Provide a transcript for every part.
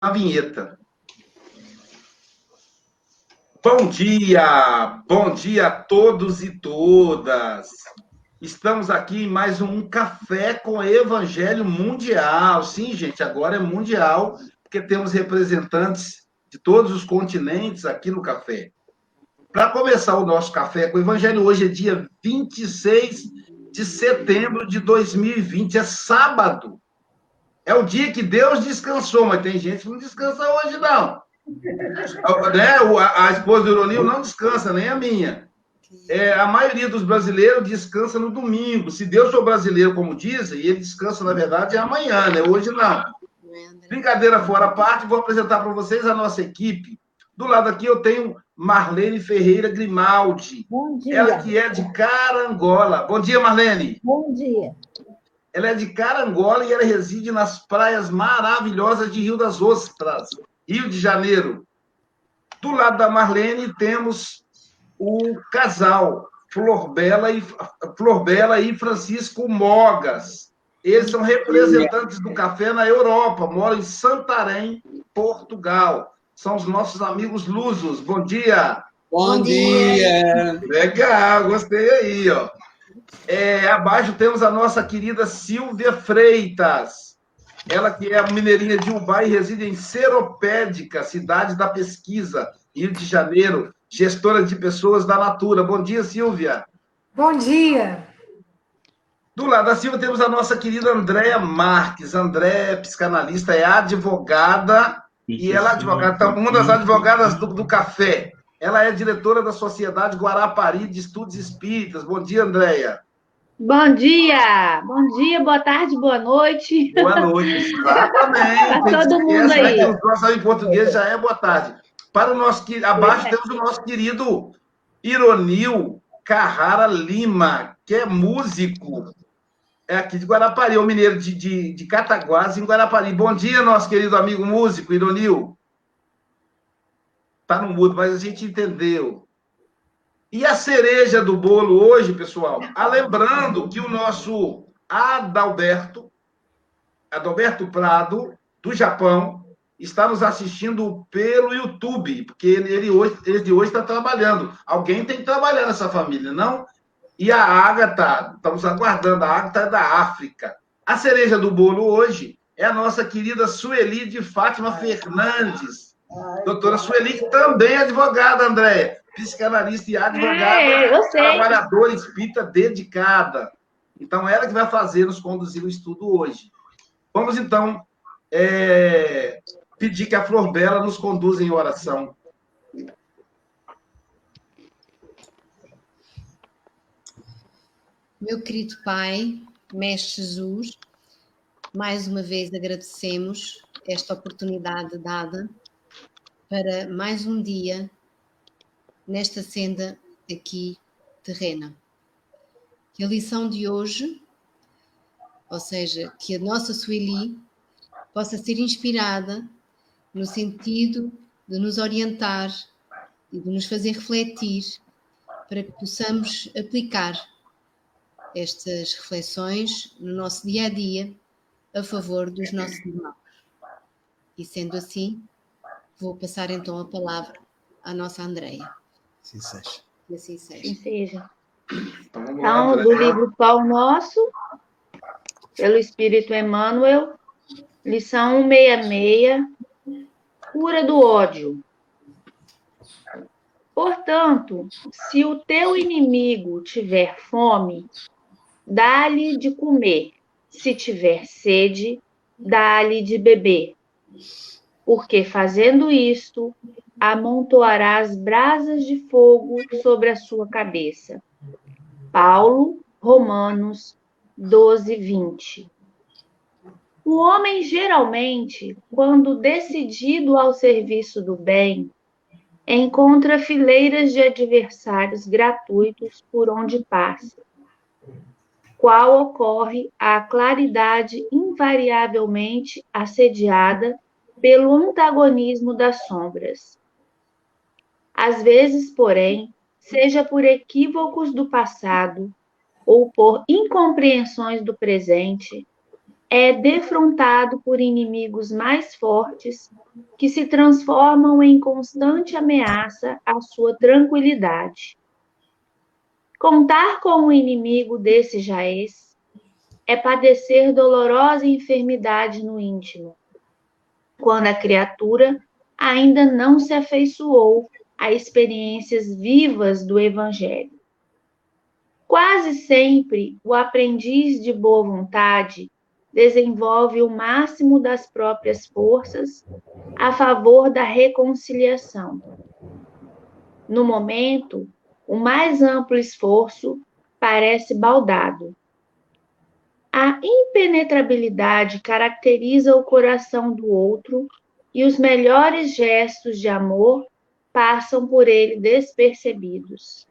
a vinheta. Bom dia, bom dia a todos e todas. Estamos aqui em mais um Café com Evangelho Mundial. Sim, gente, agora é mundial, porque temos representantes de todos os continentes aqui no café. Para começar o nosso Café com Evangelho, hoje é dia 26 de setembro de 2020, é sábado. É o dia que Deus descansou, mas tem gente que não descansa hoje, não. né? a, a esposa do Ironil não descansa, nem a minha. É, a maioria dos brasileiros descansa no domingo. Se Deus for brasileiro, como dizem, ele descansa, na verdade, é amanhã, né? Hoje não. Brincadeira fora a parte, vou apresentar para vocês a nossa equipe. Do lado aqui eu tenho Marlene Ferreira Grimaldi. Bom dia. Ela que é de Carangola. Bom dia, Marlene. Bom dia. Ela é de Carangola e ela reside nas praias maravilhosas de Rio das Ostras, Rio de Janeiro. Do lado da Marlene temos o casal Flor Bela e, Flor Bela e Francisco Mogas. Eles são representantes do café na Europa, moram em Santarém, Portugal. São os nossos amigos lusos. Bom dia! Bom, Bom dia. dia! Legal, gostei aí, ó. É, abaixo temos a nossa querida Silvia Freitas. Ela que é mineirinha de Ubai e reside em Seropédica, cidade da pesquisa, Rio de Janeiro, gestora de pessoas da Natura. Bom dia, Silvia. Bom dia. Do lado da Silvia temos a nossa querida Andréa Marques. Andréa é psicanalista, é advogada, e ela é advogada, uma das advogadas do, do café. Ela é diretora da Sociedade Guarapari de Estudos Espíritas. Bom dia, Andréia. Bom dia! Bom dia, boa tarde, boa noite. Boa noite, exatamente. Para todo mundo aí. O em português já é boa tarde. Para o nosso abaixo é. temos o nosso querido Ironil Carrara Lima, que é músico. É aqui de Guarapari, é um mineiro de, de, de Cataguás, em Guarapari. Bom dia, nosso querido amigo músico, Ironil. Está no mudo, mas a gente entendeu. E a cereja do bolo hoje, pessoal, ah, lembrando que o nosso Adalberto, Adalberto Prado, do Japão, está nos assistindo pelo YouTube, porque ele hoje, ele hoje está trabalhando. Alguém tem que trabalhar nessa família, não? E a Agatha, estamos aguardando, a Agatha é da África. A cereja do bolo hoje é a nossa querida Sueli de Fátima Fernandes, Doutora Sueli, que também é advogada, Andréia. Psicanalista e advogada. É, eu sei. Trabalhadora espírita dedicada. Então, ela que vai fazer, nos conduzir o estudo hoje. Vamos, então, é, pedir que a Flor Bela nos conduza em oração. Meu querido Pai, Mestre Jesus, mais uma vez agradecemos esta oportunidade dada para mais um dia nesta senda aqui terrena. Que a lição de hoje, ou seja, que a nossa Sueli possa ser inspirada no sentido de nos orientar e de nos fazer refletir para que possamos aplicar estas reflexões no nosso dia a dia a favor dos nossos irmãos. E sendo assim, Vou passar então a palavra à nossa Andreia. Sim seja. Assim seja. Sim seja. Então, do livro Pão Nosso, pelo Espírito Emmanuel, lição 166, cura do ódio. Portanto, se o teu inimigo tiver fome, dá-lhe de comer. Se tiver sede, dá-lhe de beber porque fazendo isto, amontoarás brasas de fogo sobre a sua cabeça. Paulo, Romanos 12, 20. O homem, geralmente, quando decidido ao serviço do bem, encontra fileiras de adversários gratuitos por onde passa, qual ocorre a claridade invariavelmente assediada pelo antagonismo das sombras. Às vezes, porém, seja por equívocos do passado ou por incompreensões do presente, é defrontado por inimigos mais fortes que se transformam em constante ameaça à sua tranquilidade. Contar com um inimigo desse jaez é padecer dolorosa enfermidade no íntimo, quando a criatura ainda não se afeiçoou a experiências vivas do Evangelho. Quase sempre, o aprendiz de boa vontade desenvolve o máximo das próprias forças a favor da reconciliação. No momento, o mais amplo esforço parece baldado. A impenetrabilidade caracteriza o coração do outro e os melhores gestos de amor passam por ele despercebidos.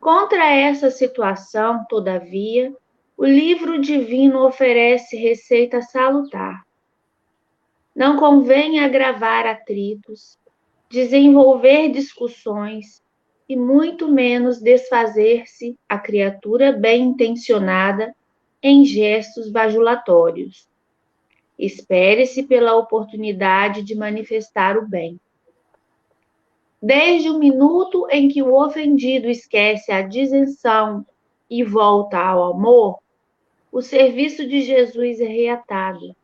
Contra essa situação, todavia, o livro divino oferece receita salutar. Não convém agravar atritos, desenvolver discussões e muito menos desfazer-se a criatura bem intencionada em gestos bajulatórios. Espere-se pela oportunidade de manifestar o bem. Desde o minuto em que o ofendido esquece a disenção e volta ao amor, o serviço de Jesus é reatado.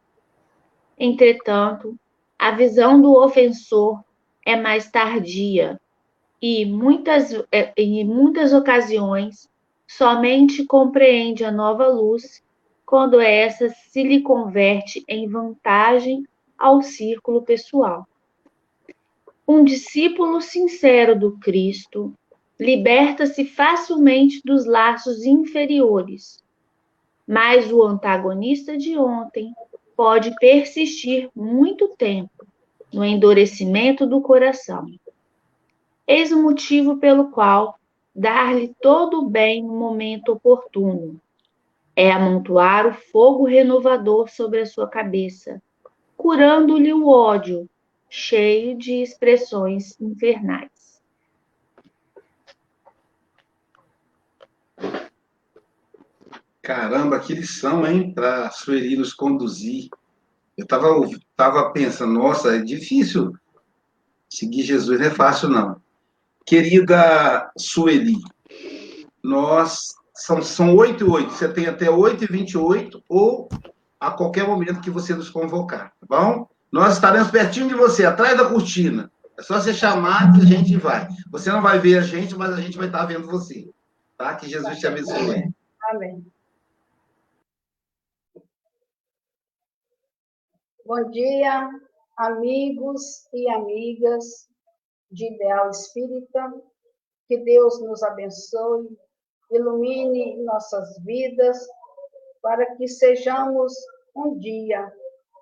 Entretanto, a visão do ofensor é mais tardia e, muitas, é, em muitas ocasiões, somente compreende a nova luz quando essa se lhe converte em vantagem ao círculo pessoal. Um discípulo sincero do Cristo liberta-se facilmente dos laços inferiores, mas o antagonista de ontem pode persistir muito tempo no endurecimento do coração. Eis o motivo pelo qual dar-lhe todo o bem no momento oportuno é amontoar o fogo renovador sobre a sua cabeça, curando-lhe o ódio cheio de expressões infernais. Caramba, que lição, hein, para Sueli nos conduzir. Eu estava tava pensando, nossa, é difícil seguir Jesus, não é fácil, não. Querida Sueli, nós, são, são 8 e 8, você tem até 8 e 28 ou a qualquer momento que você nos convocar, tá bom? Nós estaremos pertinho de você, atrás da cortina. É só você chamar que a gente vai. Você não vai ver a gente, mas a gente vai estar vendo você. Tá? Que Jesus te abençoe. Amém. Bom dia, amigos e amigas de Ideal Espírita. Que Deus nos abençoe, ilumine nossas vidas, para que sejamos um dia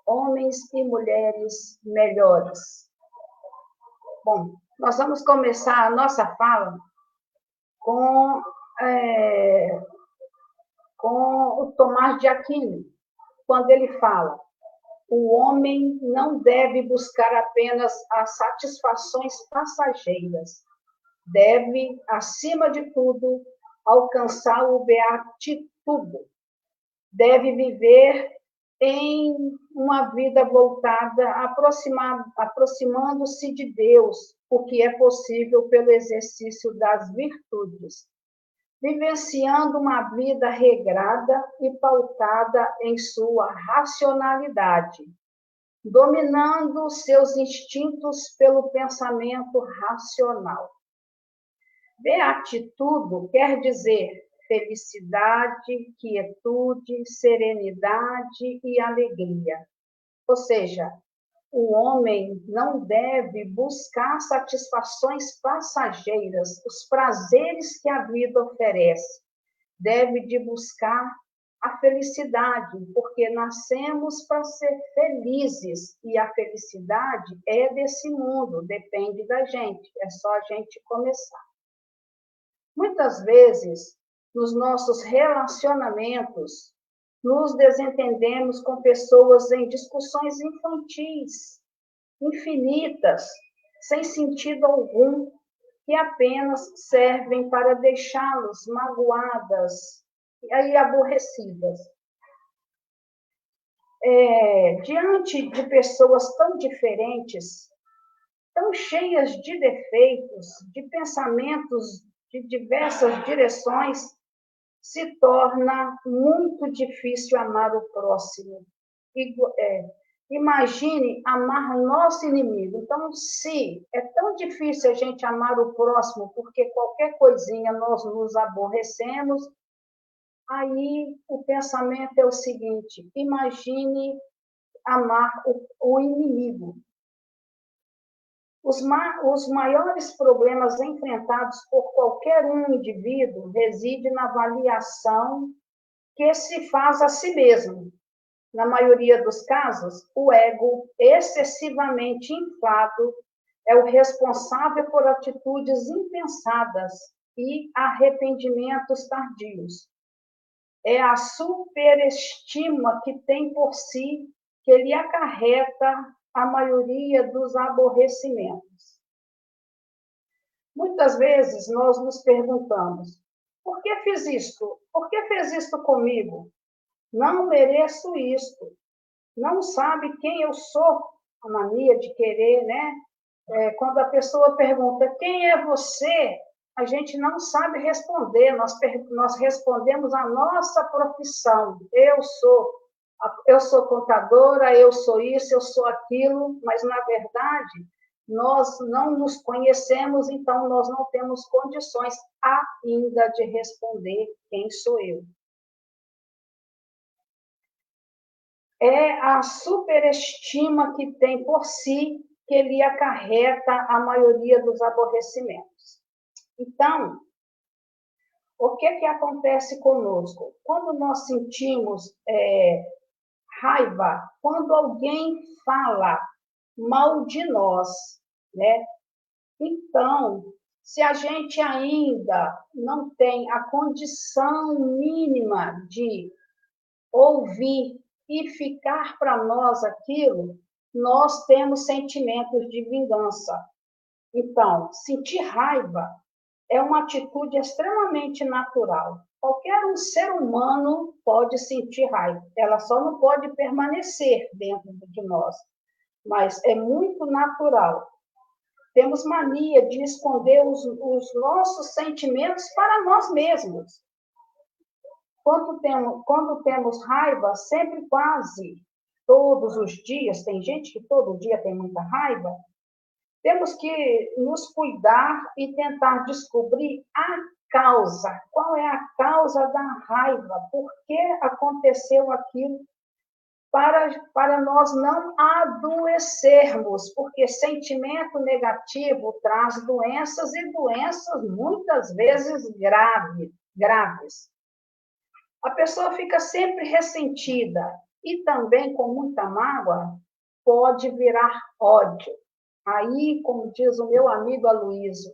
homens e mulheres melhores. Bom, nós vamos começar a nossa fala com, é, com o Tomás de Aquino, quando ele fala: o homem não deve buscar apenas as satisfações passageiras, deve, acima de tudo, alcançar o beatitudo. Deve viver em uma vida voltada, aproximando-se de Deus, o que é possível pelo exercício das virtudes, vivenciando uma vida regrada e pautada em sua racionalidade, dominando seus instintos pelo pensamento racional. Beatitudo quer dizer felicidade, quietude, serenidade e alegria. Ou seja, o homem não deve buscar satisfações passageiras, os prazeres que a vida oferece. Deve de buscar a felicidade, porque nascemos para ser felizes e a felicidade é desse mundo, depende da gente, é só a gente começar. Muitas vezes nos nossos relacionamentos, nos desentendemos com pessoas em discussões infantis, infinitas, sem sentido algum, que apenas servem para deixá-los magoadas e aborrecidas. é, diante de pessoas tão diferentes, tão cheias de defeitos, de pensamentos de diversas direções, se torna muito difícil amar o próximo. É, imagine amar nosso inimigo. Então, se é tão difícil a gente amar o próximo, porque qualquer coisinha nós nos aborrecemos, aí o pensamento é o seguinte: imagine amar o, o inimigo. Os, ma os maiores problemas enfrentados por qualquer um indivíduo residem na avaliação que se faz a si mesmo. Na maioria dos casos, o ego excessivamente inflado é o responsável por atitudes impensadas e arrependimentos tardios. É a superestima que tem por si que lhe acarreta a maioria dos aborrecimentos. Muitas vezes nós nos perguntamos: por que fiz isto? Por que fez isto comigo? Não mereço isto. Não sabe quem eu sou. A mania de querer, né? É, quando a pessoa pergunta quem é você, a gente não sabe responder. Nós, nós respondemos a nossa profissão. Eu sou eu sou contadora, eu sou isso, eu sou aquilo, mas na verdade nós não nos conhecemos, então nós não temos condições ainda de responder quem sou eu. É a superestima que tem por si que lhe acarreta a maioria dos aborrecimentos. Então, o que que acontece conosco? Quando nós sentimos é, raiva quando alguém fala mal de nós, né? Então, se a gente ainda não tem a condição mínima de ouvir e ficar para nós aquilo, nós temos sentimentos de vingança. Então, sentir raiva é uma atitude extremamente natural. Qualquer um ser humano pode sentir raiva, ela só não pode permanecer dentro de nós, mas é muito natural. Temos mania de esconder os, os nossos sentimentos para nós mesmos. Quando temos, quando temos raiva, sempre quase todos os dias, tem gente que todo dia tem muita raiva, temos que nos cuidar e tentar descobrir a causa. Qual é a causa da raiva? Por que aconteceu aquilo? Para, para nós não adoecermos, porque sentimento negativo traz doenças e doenças muitas vezes grave, graves. A pessoa fica sempre ressentida e também com muita mágoa pode virar ódio. Aí, como diz o meu amigo Aloysio,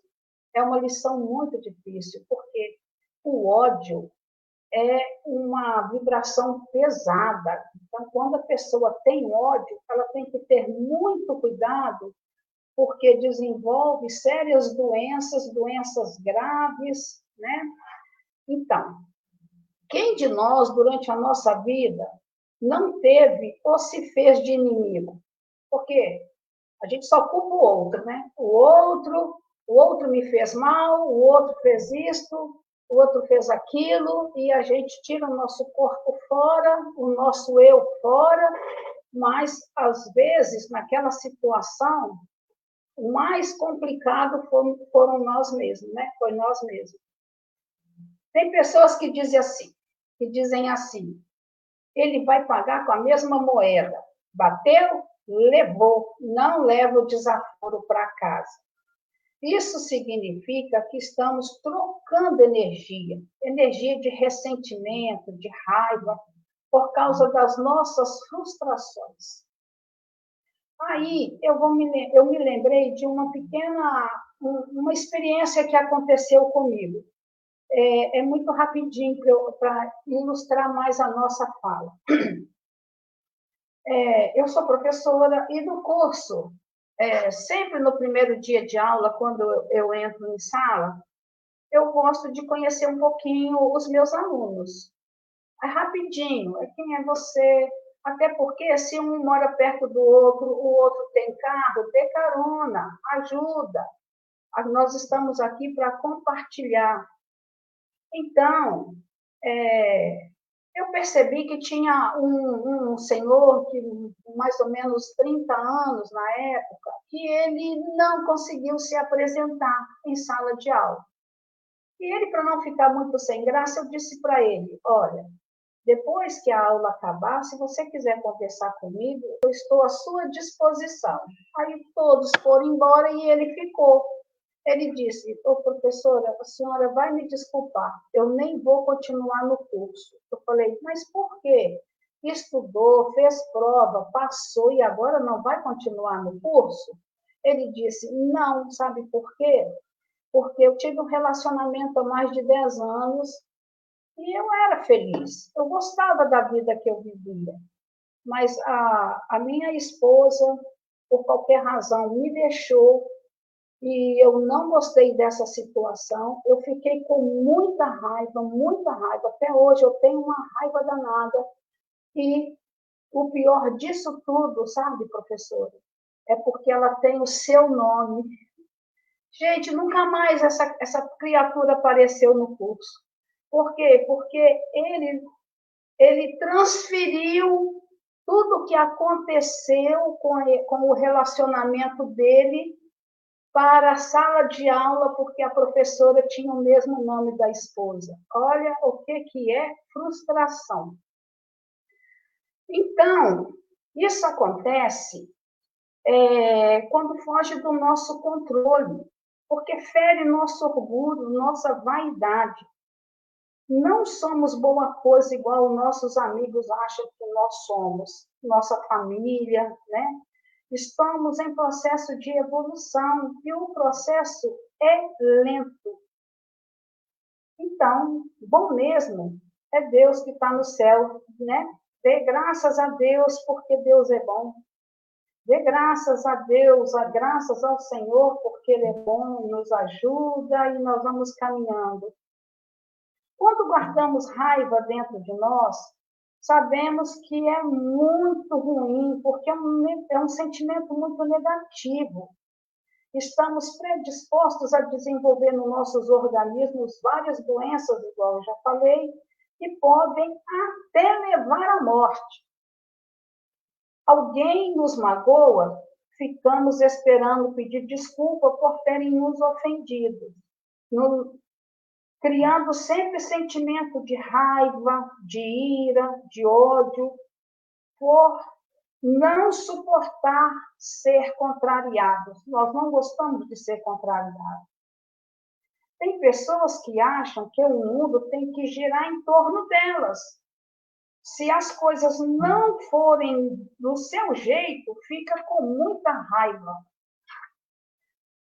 é uma lição muito difícil, porque o ódio é uma vibração pesada. Então, quando a pessoa tem ódio, ela tem que ter muito cuidado, porque desenvolve sérias doenças, doenças graves, né? Então, quem de nós, durante a nossa vida, não teve ou se fez de inimigo? Porque a gente só culpa o outro, né? O outro o outro me fez mal, o outro fez isto, o outro fez aquilo, e a gente tira o nosso corpo fora, o nosso eu fora, mas, às vezes, naquela situação, o mais complicado foram, nós mesmos, né? Foi nós mesmos. Tem pessoas que dizem assim, que dizem assim, ele vai pagar com a mesma moeda. Bateu, levou, não leva o desaforo para casa. Isso significa que estamos trocando energia, energia de ressentimento, de raiva, por causa das nossas frustrações. Aí eu, vou me, eu me lembrei de uma pequena, uma experiência que aconteceu comigo. É, é muito rapidinho para ilustrar mais a nossa fala. É, eu sou professora e no curso é, sempre no primeiro dia de aula, quando eu, entro em sala, eu gosto de conhecer um pouquinho os meus alunos. É rapidinho, é quem é você, Até porque se um mora perto do outro, o outro tem carro, dê carona, ajuda. Nós estamos aqui para compartilhar. Então, é, eu percebi que tinha um, um senhor que mais ou menos 30 anos na época, que ele não conseguiu se apresentar em sala de aula. E ele, para não ficar muito sem graça, eu disse para ele: olha, depois que a aula acabar, se você quiser conversar comigo, eu estou à sua disposição. Aí todos foram embora e ele ficou. Ele disse: Ô oh, professora, a senhora vai me desculpar, eu nem vou continuar no curso. Eu falei: Mas por quê? Estudou, fez prova, passou e agora não vai continuar no curso? Ele disse: Não, sabe por quê? Porque eu tive um relacionamento há mais de 10 anos e eu era feliz. Eu gostava da vida que eu vivia. Mas a, a minha esposa, por qualquer razão, me deixou e eu não gostei dessa situação. Eu fiquei com muita raiva, muita raiva. Até hoje eu tenho uma raiva danada. E o pior disso tudo, sabe, professora? É porque ela tem o seu nome. Gente, nunca mais essa, essa criatura apareceu no curso. Por quê? Porque ele, ele transferiu tudo o que aconteceu com, com o relacionamento dele para a sala de aula porque a professora tinha o mesmo nome da esposa. Olha o que, que é frustração. Então, isso acontece é, quando foge do nosso controle, porque fere nosso orgulho, nossa vaidade. Não somos boa coisa igual nossos amigos acham que nós somos, nossa família, né? Estamos em processo de evolução e o processo é lento. Então, bom mesmo é Deus que está no céu, né? Dê graças a Deus porque Deus é bom. Dê graças a Deus, a graças ao Senhor porque Ele é bom, nos ajuda e nós vamos caminhando. Quando guardamos raiva dentro de nós, sabemos que é muito ruim, porque é um, é um sentimento muito negativo. Estamos predispostos a desenvolver nos nossos organismos várias doenças, igual eu já falei, que podem até levar à morte. Alguém nos magoa, ficamos esperando pedir desculpa por terem nos ofendido. No, criando sempre sentimento de raiva, de ira, de ódio, por não suportar ser contrariados. Nós não gostamos de ser contrariados. Tem pessoas que acham que o mundo tem que girar em torno delas. Se as coisas não forem do seu jeito, fica com muita raiva.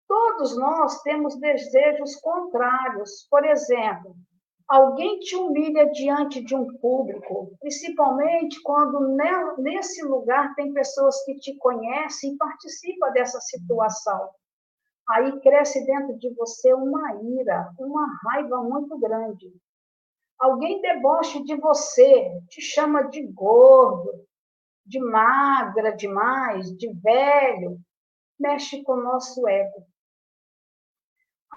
Todos nós temos desejos contrários. Por exemplo, alguém te humilha diante de um público, principalmente quando nesse lugar tem pessoas que te conhecem e participam dessa situação. Aí cresce dentro de você uma ira, uma raiva muito grande. Alguém deboche de você, te chama de gordo, de magra demais, de velho, mexe com o nosso ego.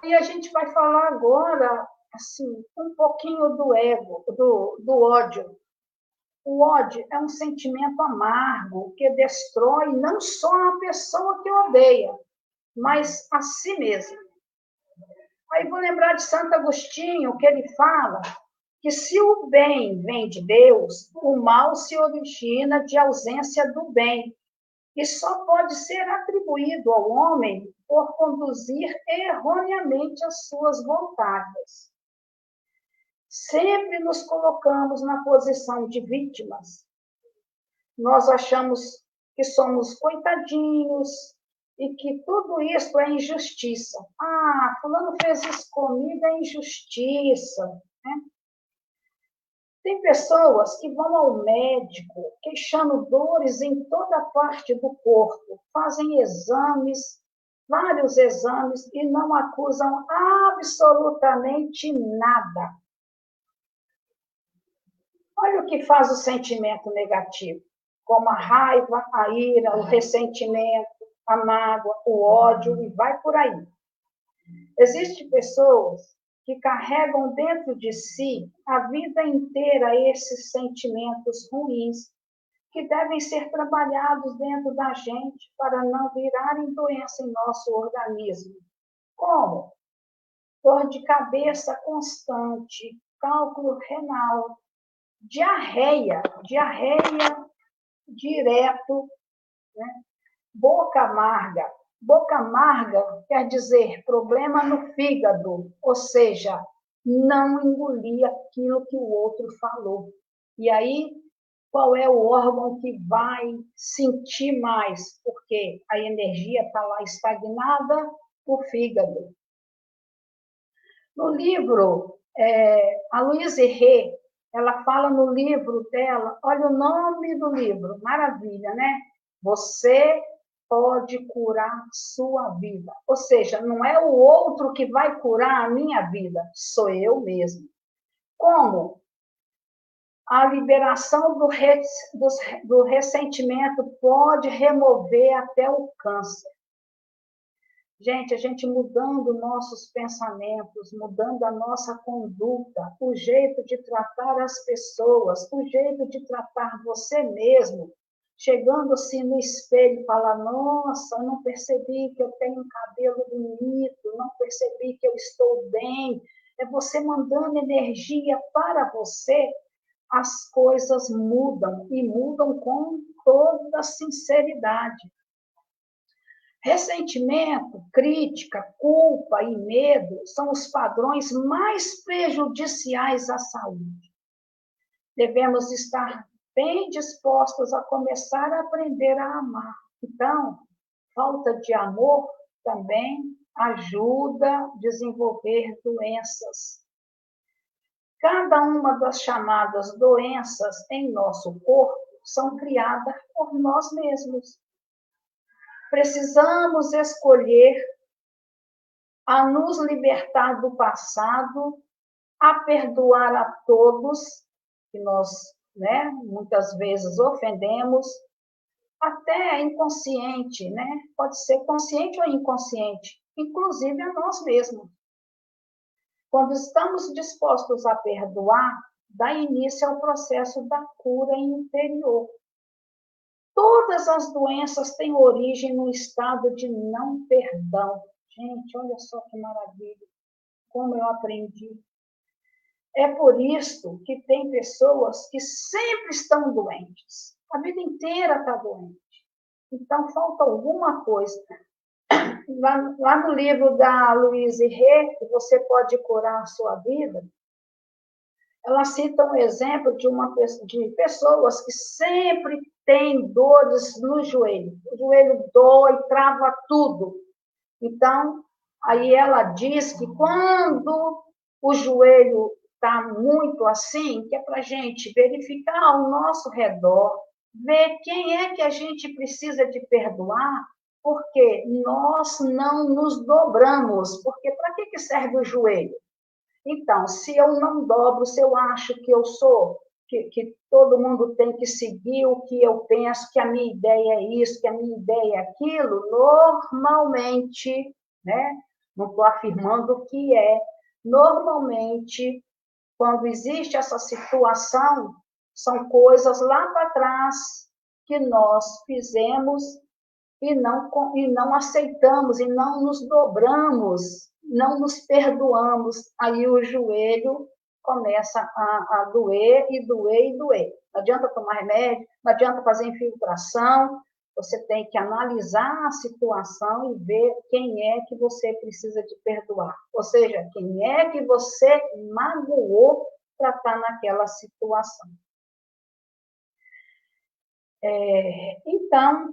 E a gente vai falar agora, assim, um pouquinho do ego, do, do ódio. O ódio é um sentimento amargo que destrói não só a pessoa que odeia, mas a si mesmo. Aí vou lembrar de Santo Agostinho, que ele fala que se o bem vem de Deus, o mal se origina de ausência do bem, e só pode ser atribuído ao homem por conduzir erroneamente as suas vontades. Sempre nos colocamos na posição de vítimas. Nós achamos que somos coitadinhos e que tudo isso é injustiça. Ah, fulano fez isso comigo, é injustiça. Né? Tem pessoas que vão ao médico queixando dores em toda parte do corpo, fazem exames vários exames e não acusam absolutamente nada. Olha o que faz o sentimento negativo. como a raiva, a ira, o ressentimento, a mágoa, o ódio, e vai por aí. Existem pessoas que carregam dentro de si a vida inteira esses sentimentos ruins que devem ser trabalhados dentro da gente para não virarem doença em nosso organismo. Como? Dor de cabeça constante, cálculo renal, diarreia, diarreia direto, né? boca amarga. Boca amarga quer dizer problema no fígado, ou seja, não engolir aquilo que o outro falou. E aí, qual é o órgão que vai sentir mais? Porque a energia está lá estagnada, o fígado. No livro, é, a Louise Rê, ela fala no livro dela, olha o nome do livro, maravilha, né? Você pode curar sua vida. Ou seja, não é o outro que vai curar a minha vida, sou eu mesmo. Como? A liberação do, do, do ressentimento pode remover até o câncer. Gente, a gente mudando nossos pensamentos, mudando a nossa conduta, o jeito de tratar as pessoas, o jeito de tratar você mesmo, chegando assim no espelho e falar: Nossa, não percebi que eu tenho um cabelo bonito, não percebi que eu estou bem. É você mandando energia para você, as coisas mudam e mudam com toda sinceridade. Ressentimento, crítica, culpa e medo são os padrões mais prejudiciais à saúde. Devemos estar bem dispostos a começar a aprender a amar. Então, falta de amor também ajuda a desenvolver doenças. Cada uma das chamadas doenças em nosso corpo são criadas por nós mesmos precisamos escolher a nos libertar do passado, a perdoar a todos que nós, né, muitas vezes ofendemos, até inconsciente, né? Pode ser consciente ou inconsciente, inclusive a nós mesmos. Quando estamos dispostos a perdoar, dá início ao processo da cura interior. Todas as doenças têm origem no estado de não perdão. Gente, olha só que maravilha. Como eu aprendi. É por isso que tem pessoas que sempre estão doentes. A vida inteira está doente. Então, falta alguma coisa. Lá, lá no livro da Louise Rê, você pode curar a sua vida, ela cita um exemplo de uma de pessoas que sempre têm dores no joelho. O joelho dói, trava tudo. Então, aí ela diz que quando o joelho está muito assim, que é para a gente verificar ao nosso redor, ver quem é que a gente precisa de perdoar, porque nós não nos dobramos. Porque para que, que serve o joelho? Então, se eu não dobro, se eu acho que eu sou, que, que todo mundo tem que seguir o que eu penso, que a minha ideia é isso, que a minha ideia é aquilo, normalmente, né? Não estou afirmando que é, normalmente, quando existe essa situação, são coisas lá para trás que nós fizemos e não, e não aceitamos e não nos dobramos não nos perdoamos, aí o joelho começa a, a doer e doer e doer. Não adianta tomar remédio, não adianta fazer infiltração, você tem que analisar a situação e ver quem é que você precisa de perdoar. Ou seja, quem é que você magoou para estar naquela situação. É, então,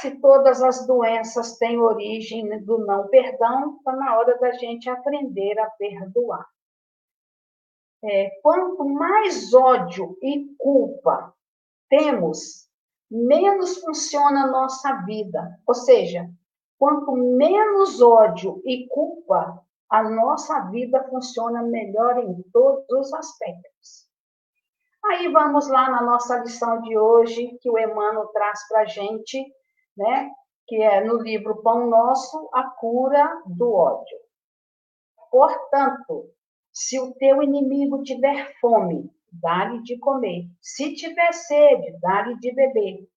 se todas as doenças têm origem do não perdão, está na hora da gente aprender a perdoar. É, quanto mais ódio e culpa temos, menos funciona a nossa vida. Ou seja, quanto menos ódio e culpa, a nossa vida funciona melhor em todos os aspectos. Aí vamos lá na nossa lição de hoje, que o Emmanuel traz para a gente, né? que é no livro Pão Nosso, a cura do ódio. Portanto, se o teu inimigo tiver fome, dá-lhe de comer. Se tiver sede, dá-lhe de beber.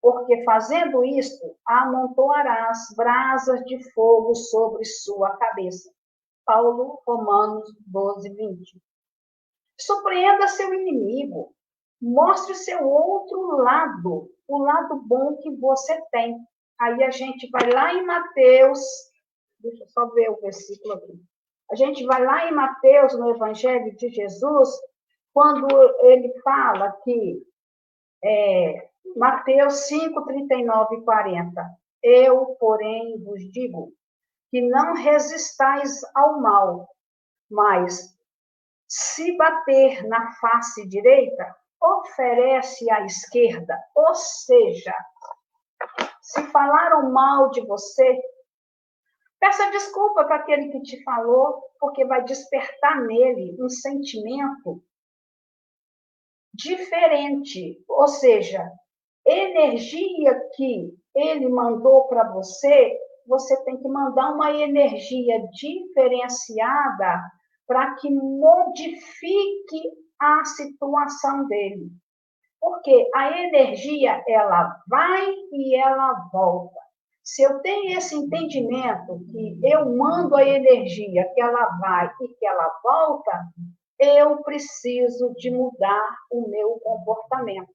Porque fazendo isto, amontoarás brasas de fogo sobre sua cabeça. Paulo, Romanos 12, 20. Surpreenda seu inimigo. Mostre seu outro lado, o lado bom que você tem. Aí a gente vai lá em Mateus, deixa eu só ver o versículo aqui. A gente vai lá em Mateus, no Evangelho de Jesus, quando ele fala que, é, Mateus 5, 39 e 40. Eu, porém, vos digo que não resistais ao mal, mas se bater na face direita, oferece à esquerda, ou seja, se falaram mal de você, peça desculpa para aquele que te falou, porque vai despertar nele um sentimento diferente, ou seja, energia que ele mandou para você, você tem que mandar uma energia diferenciada para que modifique a situação dele. Porque a energia, ela vai e ela volta. Se eu tenho esse entendimento que eu mando a energia, que ela vai e que ela volta, eu preciso de mudar o meu comportamento.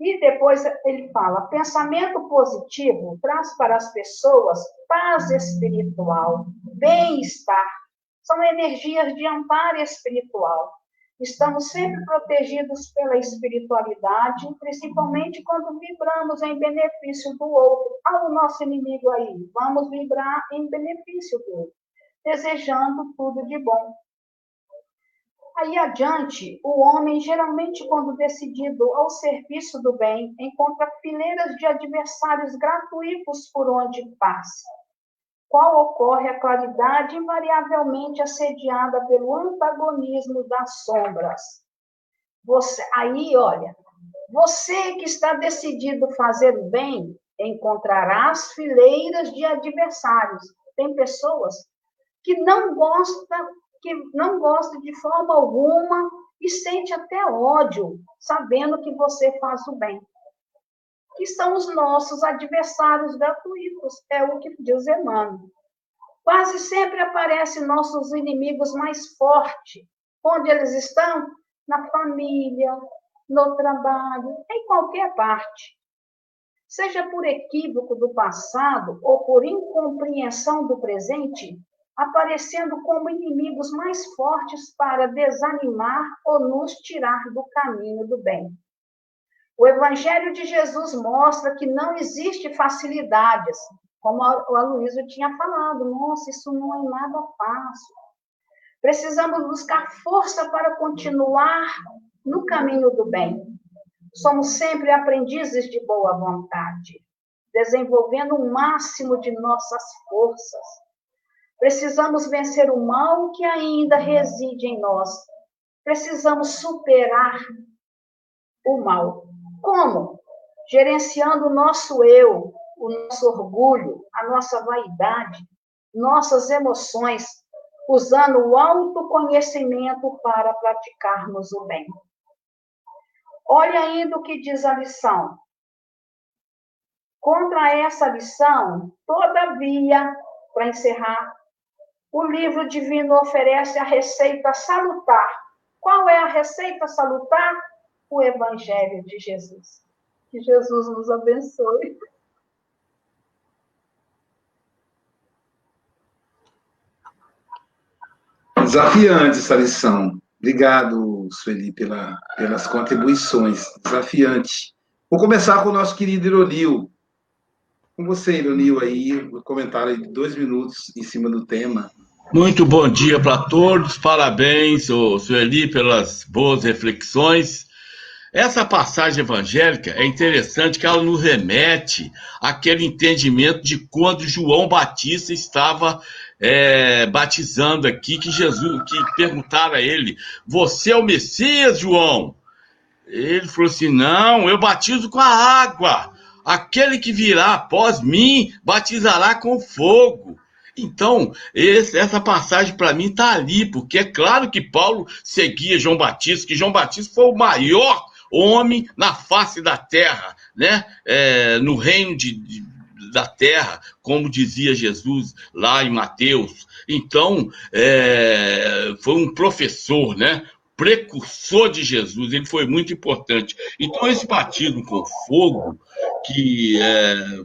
E depois ele fala: pensamento positivo traz para as pessoas paz espiritual, bem-estar, são energias de amparo espiritual. Estamos sempre protegidos pela espiritualidade, principalmente quando vibramos em benefício do outro. Olha o nosso inimigo aí, vamos vibrar em benefício dele, desejando tudo de bom. Aí adiante, o homem, geralmente, quando decidido ao serviço do bem, encontra fileiras de adversários gratuitos por onde passa qual ocorre a claridade invariavelmente assediada pelo antagonismo das sombras. Você, aí, olha, você que está decidido fazer o bem, encontrarás fileiras de adversários. Tem pessoas que não gostam, que não gostam de forma alguma e sente até ódio, sabendo que você faz o bem que são os nossos adversários gratuitos, é o que diz Emmanuel. Quase sempre aparecem nossos inimigos mais fortes. Onde eles estão? Na família, no trabalho, em qualquer parte. Seja por equívoco do passado ou por incompreensão do presente, aparecendo como inimigos mais fortes para desanimar ou nos tirar do caminho do bem. O Evangelho de Jesus mostra que não existe facilidades, como o Aloysio tinha falado. Nossa, isso não é nada fácil. Precisamos buscar força para continuar no caminho do bem. Somos sempre aprendizes de boa vontade, desenvolvendo o máximo de nossas forças. Precisamos vencer o mal que ainda reside em nós. Precisamos superar o mal. Como? Gerenciando o nosso eu, o nosso orgulho, a nossa vaidade, nossas emoções, usando o autoconhecimento para praticarmos o bem. Olha ainda o que diz a lição. Contra essa lição, todavia, para encerrar, o livro divino oferece a receita salutar. Qual é a receita salutar? O Evangelho de Jesus. Que Jesus nos abençoe. Desafiante essa lição. Obrigado, Sueli, pela, pelas contribuições. Desafiante. Vou começar com o nosso querido Ironil. Com você, Ironil, aí, um comentário de dois minutos em cima do tema. Muito bom dia para todos, parabéns, Sueli, pelas boas reflexões. Essa passagem evangélica é interessante que ela nos remete àquele entendimento de quando João Batista estava é, batizando aqui, que Jesus, que perguntaram a ele: Você é o Messias, João? Ele falou assim: não, eu batizo com a água. Aquele que virá após mim batizará com fogo. Então, esse, essa passagem para mim está ali, porque é claro que Paulo seguia João Batista, que João Batista foi o maior homem na face da terra, né? É, no reino de, de, da terra, como dizia Jesus lá em Mateus. Então, é, foi um professor, né? Precursor de Jesus, ele foi muito importante. Então, esse batismo com fogo, que é,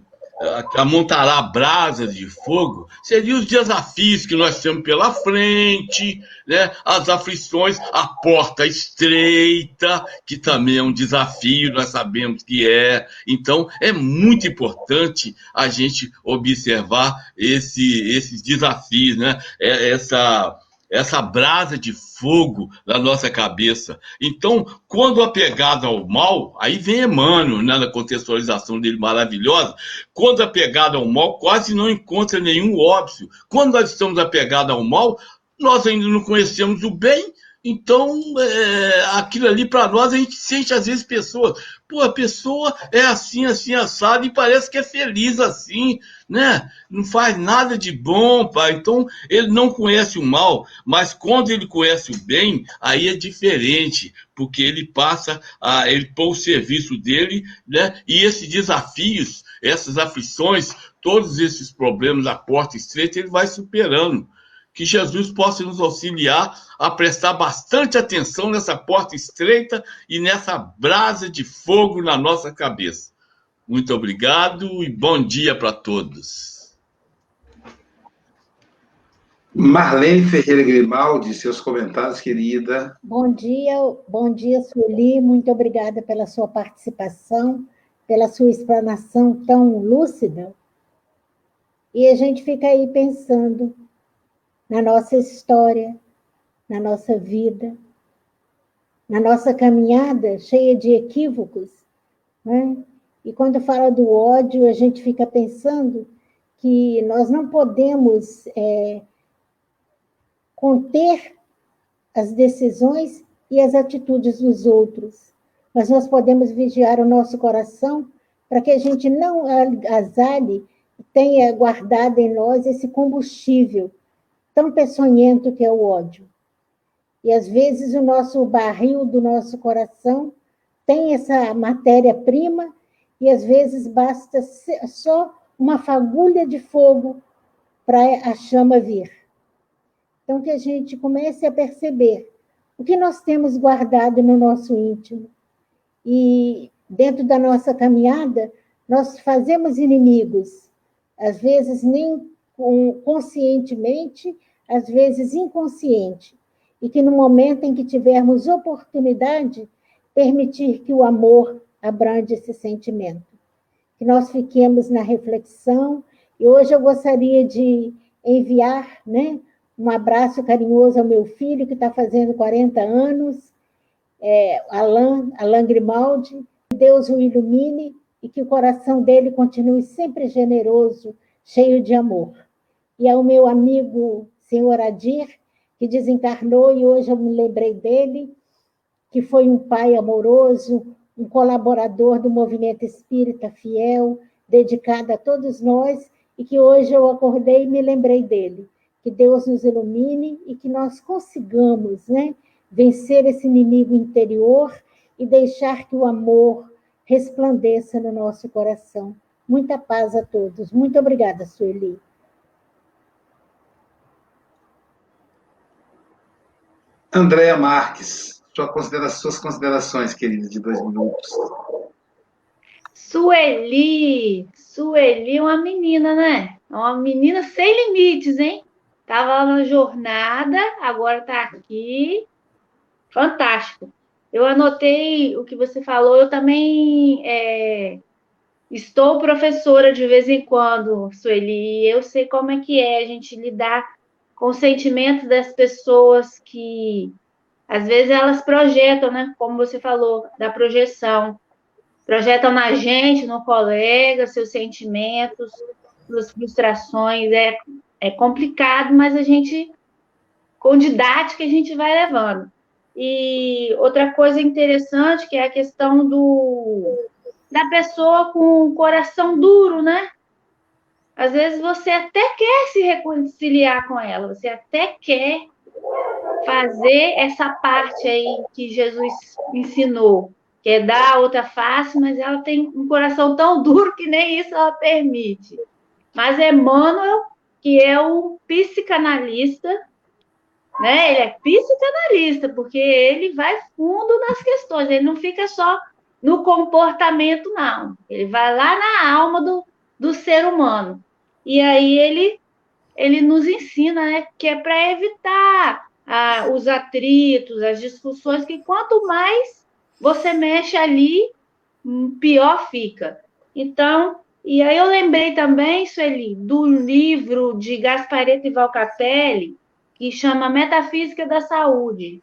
amontará brasas de fogo, seriam os desafios que nós temos pela frente, né? as aflições, a porta estreita, que também é um desafio, nós sabemos que é. Então, é muito importante a gente observar esse, esses desafios, né? É, essa essa brasa de fogo na nossa cabeça. Então, quando apegado ao mal, aí vem Emmanuel, né, na contextualização dele maravilhosa, quando apegado ao mal, quase não encontra nenhum óbvio. Quando nós estamos apegados ao mal, nós ainda não conhecemos o bem, então, é, aquilo ali para nós, a gente sente às vezes pessoas, pô, a pessoa é assim, assim, assado, e parece que é feliz assim, né? Não faz nada de bom, pai. Então, ele não conhece o mal, mas quando ele conhece o bem, aí é diferente, porque ele passa a ele pôr o serviço dele, né? E esses desafios, essas aflições, todos esses problemas, a porta estreita, ele vai superando que Jesus possa nos auxiliar a prestar bastante atenção nessa porta estreita e nessa brasa de fogo na nossa cabeça. Muito obrigado e bom dia para todos. Marlene Ferreira Grimaldi, seus comentários, querida. Bom dia, bom dia, Sueli. Muito obrigada pela sua participação, pela sua explanação tão lúcida. E a gente fica aí pensando na nossa história, na nossa vida, na nossa caminhada cheia de equívocos. Né? E quando fala do ódio, a gente fica pensando que nós não podemos é, conter as decisões e as atitudes dos outros, mas nós podemos vigiar o nosso coração para que a gente não agasalhe, tenha guardado em nós esse combustível tão peçonhento que é o ódio. E às vezes o nosso barril do nosso coração tem essa matéria-prima e às vezes basta só uma fagulha de fogo para a chama vir. Então que a gente comece a perceber o que nós temos guardado no nosso íntimo. E dentro da nossa caminhada, nós fazemos inimigos, às vezes nem conscientemente, às vezes inconsciente, e que no momento em que tivermos oportunidade, permitir que o amor abrande esse sentimento. Que nós fiquemos na reflexão, e hoje eu gostaria de enviar né, um abraço carinhoso ao meu filho, que está fazendo 40 anos, é, Alain, Alain Grimaldi. Que Deus o ilumine e que o coração dele continue sempre generoso, cheio de amor. E ao meu amigo senhor Adir, que desencarnou e hoje eu me lembrei dele, que foi um pai amoroso, um colaborador do movimento espírita fiel, dedicado a todos nós, e que hoje eu acordei e me lembrei dele. Que Deus nos ilumine e que nós consigamos né, vencer esse inimigo interior e deixar que o amor resplandeça no nosso coração. Muita paz a todos. Muito obrigada, Sueli. Andréa Marques, sua considera suas considerações, querida, de dois minutos. Sueli, Sueli é uma menina, né? É uma menina sem limites, hein? Tava na jornada, agora tá aqui. Fantástico. Eu anotei o que você falou, eu também é, estou professora de vez em quando, Sueli, eu sei como é que é a gente lidar com o sentimento das pessoas que às vezes elas projetam, né? Como você falou, da projeção. Projetam na gente, no colega, seus sentimentos, suas frustrações. É, é complicado, mas a gente, com didática, a gente vai levando. E outra coisa interessante que é a questão do da pessoa com o coração duro, né? Às vezes você até quer se reconciliar com ela, você até quer fazer essa parte aí que Jesus ensinou, que é dar a outra face, mas ela tem um coração tão duro que nem isso ela permite. Mas Emmanuel, que é o psicanalista, né? Ele é psicanalista, porque ele vai fundo nas questões, ele não fica só no comportamento, não. Ele vai lá na alma do, do ser humano. E aí ele, ele nos ensina né, que é para evitar os atritos, as discussões, que quanto mais você mexe ali, pior fica. Então, e aí eu lembrei também, Sueli, do livro de Gaspareto e Valcapelli, que chama Metafísica da Saúde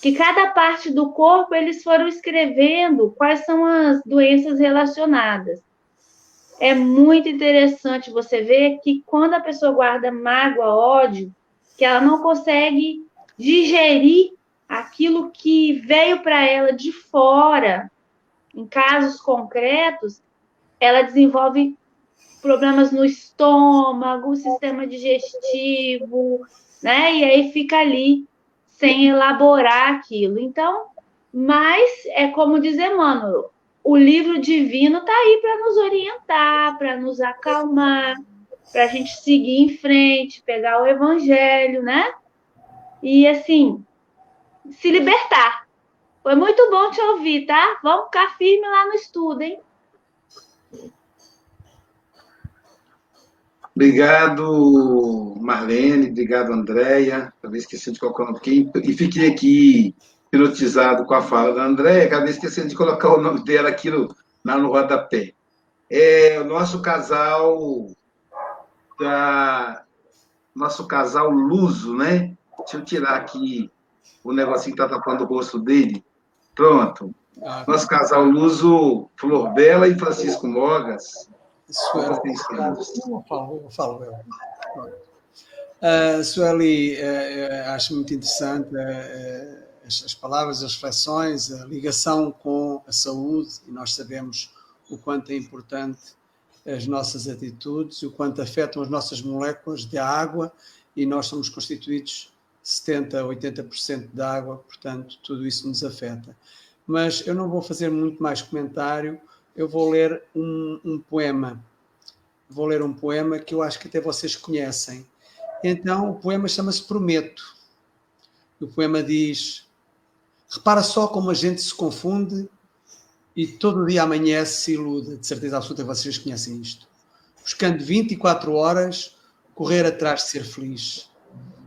que cada parte do corpo eles foram escrevendo quais são as doenças relacionadas. É muito interessante você ver que quando a pessoa guarda mágoa, ódio, que ela não consegue digerir aquilo que veio para ela de fora, em casos concretos, ela desenvolve problemas no estômago, sistema digestivo, né? E aí fica ali sem elaborar aquilo. Então, mas é como dizer, mano, o livro divino está aí para nos orientar, para nos acalmar, para a gente seguir em frente, pegar o evangelho, né? E assim, se libertar. Foi muito bom te ouvir, tá? Vamos ficar firme lá no estudo, hein? Obrigado, Marlene. Obrigado, Andréia. Acabei esquecendo de colocar o nome aqui. E fiquei aqui hipnotizado com a fala da Andréia. Acabei esquecendo de colocar o nome dela aqui no, lá no rodapé. É o nosso casal da nosso casal luso, né? Deixa eu tirar aqui o negocinho que está tapando o rosto dele. Pronto. Ah, nosso casal luso, Flor Bela e Francisco Mogas. Sueli, eu falo, eu falo eu. Uh, Sueli, uh, acho muito interessante uh, as, as, palavras, as reflexões, a ligação com a saúde, e nós sabemos o quanto é importante as nossas atitudes, o quanto afetam as nossas moléculas de água, e nós somos constituídos 70% a 80% de água, portanto, tudo isso nos afeta. Mas eu não vou fazer muito mais comentário, eu vou ler um, um, poema. Vou ler um poema que eu acho que até vocês conhecem. Então, o poema chama-se Prometo. O poema diz: Repara só como a gente se confunde e todo dia amanhece se ilude. De certeza absoluta vocês conhecem isto. Buscando 24 horas, correr atrás de ser feliz.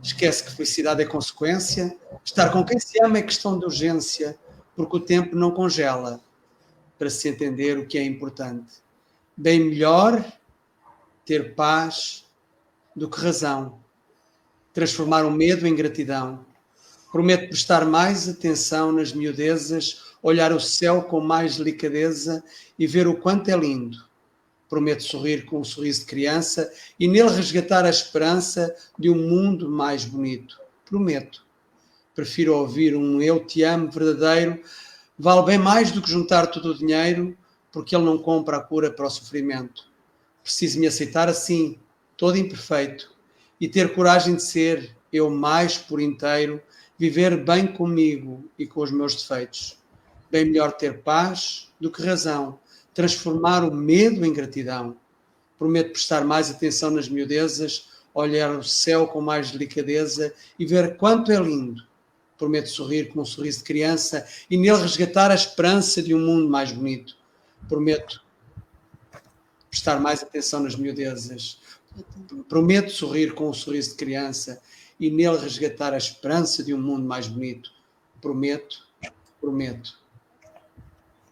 Esquece que felicidade é consequência. Estar com quem se ama é questão de urgência, porque o tempo não congela para se entender o que é importante. Bem melhor ter paz do que razão, transformar o medo em gratidão. Prometo prestar mais atenção nas miudezas, olhar o céu com mais delicadeza e ver o quanto é lindo. Prometo sorrir com um sorriso de criança e nele resgatar a esperança de um mundo mais bonito. Prometo. Prefiro ouvir um eu te amo verdadeiro vale bem mais do que juntar todo o dinheiro, porque ele não compra a cura para o sofrimento. Preciso me aceitar assim, todo imperfeito, e ter coragem de ser eu mais por inteiro, viver bem comigo e com os meus defeitos. Bem melhor ter paz do que razão, transformar o medo em gratidão. Prometo prestar mais atenção nas miudezas, olhar o céu com mais delicadeza e ver quanto é lindo Prometo sorrir com um sorriso de criança e nele resgatar a esperança de um mundo mais bonito. Prometo prestar mais atenção nas miudezas. Prometo sorrir com um sorriso de criança e nele resgatar a esperança de um mundo mais bonito. Prometo, prometo.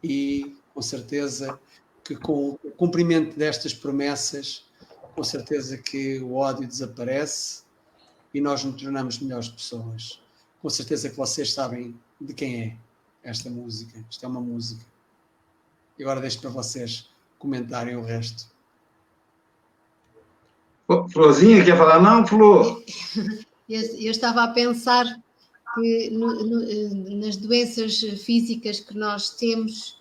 E com certeza que com o cumprimento destas promessas, com certeza que o ódio desaparece e nós nos tornamos melhores pessoas com certeza que vocês sabem de quem é esta música. Isto é uma música. E agora deixo para vocês comentarem o resto. Florzinha, quer falar? Não, Flor? Eu, eu estava a pensar que no, no, nas doenças físicas que nós temos,